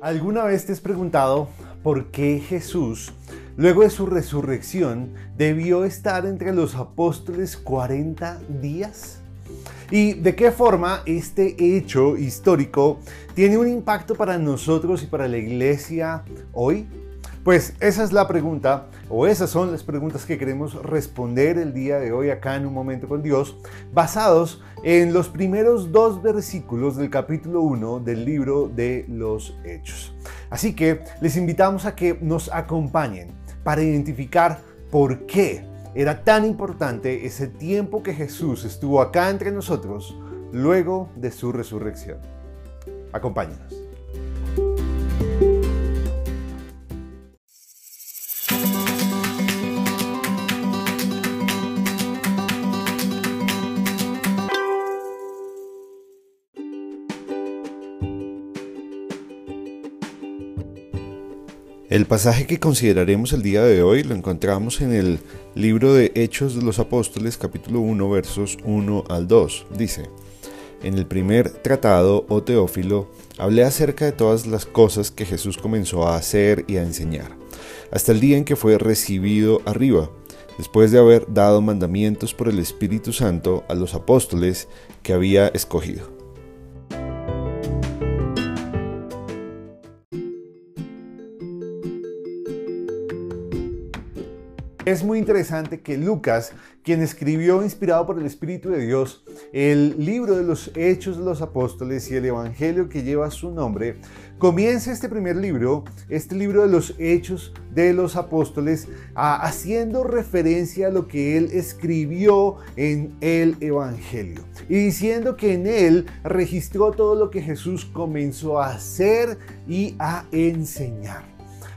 ¿Alguna vez te has preguntado por qué Jesús, luego de su resurrección, debió estar entre los apóstoles 40 días? ¿Y de qué forma este hecho histórico tiene un impacto para nosotros y para la iglesia hoy? Pues esa es la pregunta, o esas son las preguntas que queremos responder el día de hoy acá en un momento con Dios, basados en los primeros dos versículos del capítulo 1 del libro de los Hechos. Así que les invitamos a que nos acompañen para identificar por qué era tan importante ese tiempo que Jesús estuvo acá entre nosotros luego de su resurrección. Acompáñenos. El pasaje que consideraremos el día de hoy lo encontramos en el libro de Hechos de los Apóstoles capítulo 1 versos 1 al 2. Dice, en el primer tratado, oh Teófilo, hablé acerca de todas las cosas que Jesús comenzó a hacer y a enseñar, hasta el día en que fue recibido arriba, después de haber dado mandamientos por el Espíritu Santo a los apóstoles que había escogido Es muy interesante que Lucas, quien escribió inspirado por el Espíritu de Dios el libro de los Hechos de los Apóstoles y el Evangelio que lleva su nombre, comienza este primer libro, este libro de los Hechos de los Apóstoles, haciendo referencia a lo que él escribió en el Evangelio y diciendo que en él registró todo lo que Jesús comenzó a hacer y a enseñar.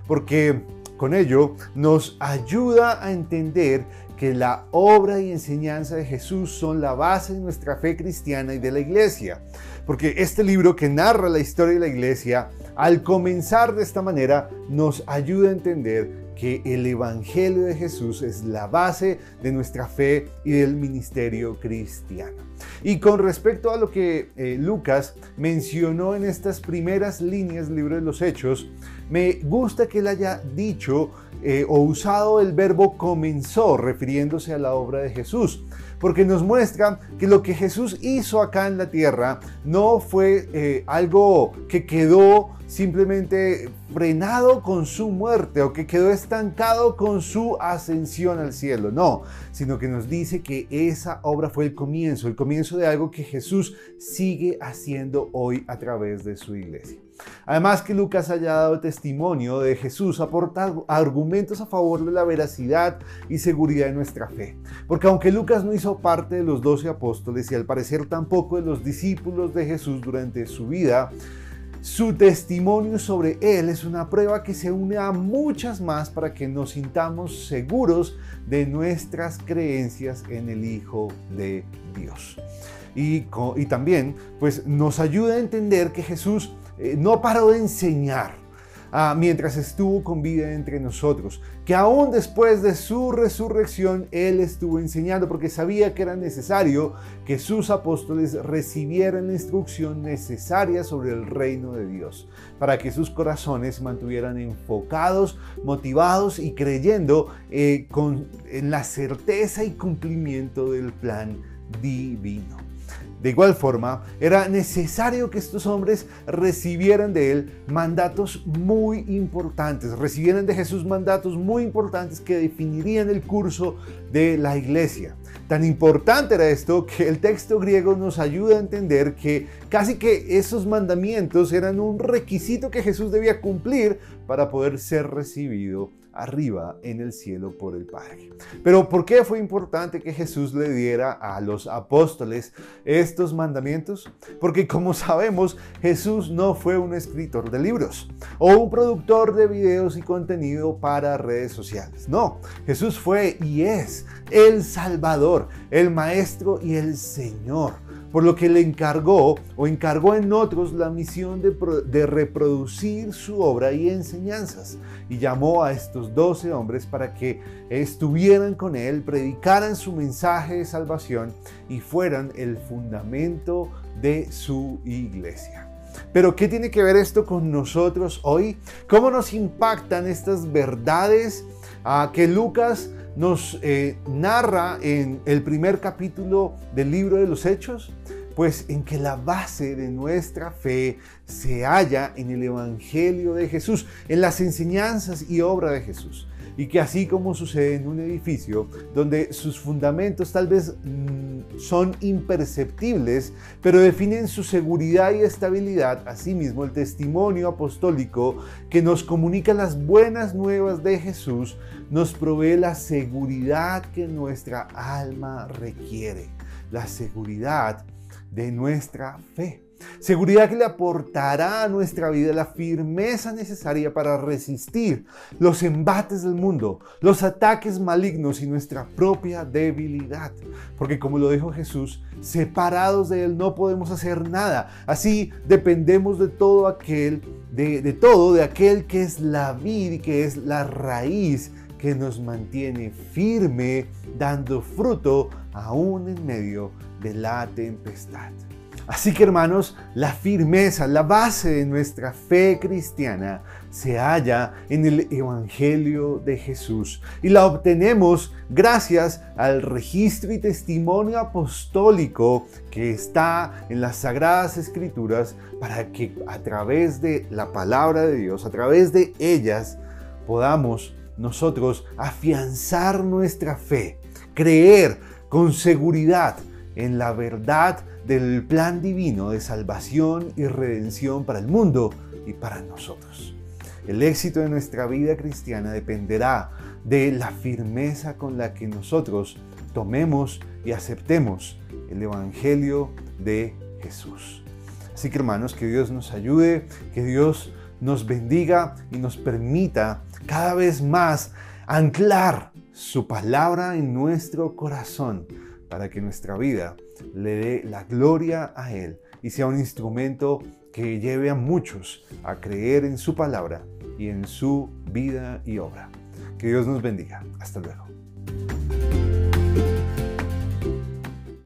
Porque con ello nos ayuda a entender que la obra y enseñanza de Jesús son la base de nuestra fe cristiana y de la iglesia. Porque este libro que narra la historia de la iglesia, al comenzar de esta manera, nos ayuda a entender que el Evangelio de Jesús es la base de nuestra fe y del ministerio cristiano. Y con respecto a lo que eh, Lucas mencionó en estas primeras líneas del libro de los Hechos, me gusta que él haya dicho eh, o usado el verbo comenzó refiriéndose a la obra de Jesús porque nos muestra que lo que Jesús hizo acá en la tierra no fue eh, algo que quedó simplemente frenado con su muerte o que quedó estancado con su ascensión al cielo, no, sino que nos dice que esa obra fue el comienzo, el comienzo de algo que Jesús sigue haciendo hoy a través de su iglesia. Además que Lucas haya dado testimonio de Jesús aporta argumentos a favor de la veracidad y seguridad de nuestra fe. Porque aunque Lucas no hizo parte de los doce apóstoles y al parecer tampoco de los discípulos de Jesús durante su vida, su testimonio sobre Él es una prueba que se une a muchas más para que nos sintamos seguros de nuestras creencias en el Hijo de Dios. Y, y también pues, nos ayuda a entender que Jesús eh, no paró de enseñar ah, mientras estuvo con vida entre nosotros, que aún después de su resurrección Él estuvo enseñando porque sabía que era necesario que sus apóstoles recibieran la instrucción necesaria sobre el reino de Dios, para que sus corazones mantuvieran enfocados, motivados y creyendo eh, con, en la certeza y cumplimiento del plan divino. De igual forma, era necesario que estos hombres recibieran de él mandatos muy importantes, recibieran de Jesús mandatos muy importantes que definirían el curso de la iglesia. Tan importante era esto que el texto griego nos ayuda a entender que casi que esos mandamientos eran un requisito que Jesús debía cumplir para poder ser recibido arriba en el cielo por el Padre. Pero ¿por qué fue importante que Jesús le diera a los apóstoles estos mandamientos? Porque como sabemos, Jesús no fue un escritor de libros o un productor de videos y contenido para redes sociales. No, Jesús fue y es el Salvador, el Maestro y el Señor por lo que le encargó o encargó en otros la misión de, reproducir su obra y enseñanzas. Y llamó a estos doce hombres para que estuvieran con él, predicaran su mensaje de salvación y fueran el fundamento de su iglesia. Pero ¿qué tiene que ver esto con nosotros hoy? ¿Cómo nos impactan estas verdades ah, que Lucas nos eh, narra en el primer capítulo del libro de los Hechos? Pues en que la base de nuestra fe se halla en el Evangelio de Jesús, en las enseñanzas y obra de Jesús. Y que así como sucede en un edificio donde sus fundamentos tal vez mm, son imperceptibles, pero definen su seguridad y estabilidad, asimismo el testimonio apostólico que nos comunica las buenas nuevas de Jesús nos provee la seguridad que nuestra alma requiere, la seguridad de nuestra fe. Seguridad que le aportará a nuestra vida la firmeza necesaria para resistir los embates del mundo, los ataques malignos y nuestra propia debilidad. Porque como lo dijo Jesús, separados de Él no podemos hacer nada. Así dependemos de todo aquel, de, de todo, de aquel que es la vida y que es la raíz que nos mantiene firme, dando fruto aún en medio de la tempestad. Así que hermanos, la firmeza, la base de nuestra fe cristiana se halla en el Evangelio de Jesús y la obtenemos gracias al registro y testimonio apostólico que está en las Sagradas Escrituras para que a través de la palabra de Dios, a través de ellas, podamos nosotros afianzar nuestra fe, creer con seguridad en la verdad del plan divino de salvación y redención para el mundo y para nosotros. El éxito de nuestra vida cristiana dependerá de la firmeza con la que nosotros tomemos y aceptemos el Evangelio de Jesús. Así que hermanos, que Dios nos ayude, que Dios nos bendiga y nos permita cada vez más anclar su palabra en nuestro corazón para que nuestra vida le dé la gloria a Él y sea un instrumento que lleve a muchos a creer en su palabra y en su vida y obra. Que Dios nos bendiga. Hasta luego.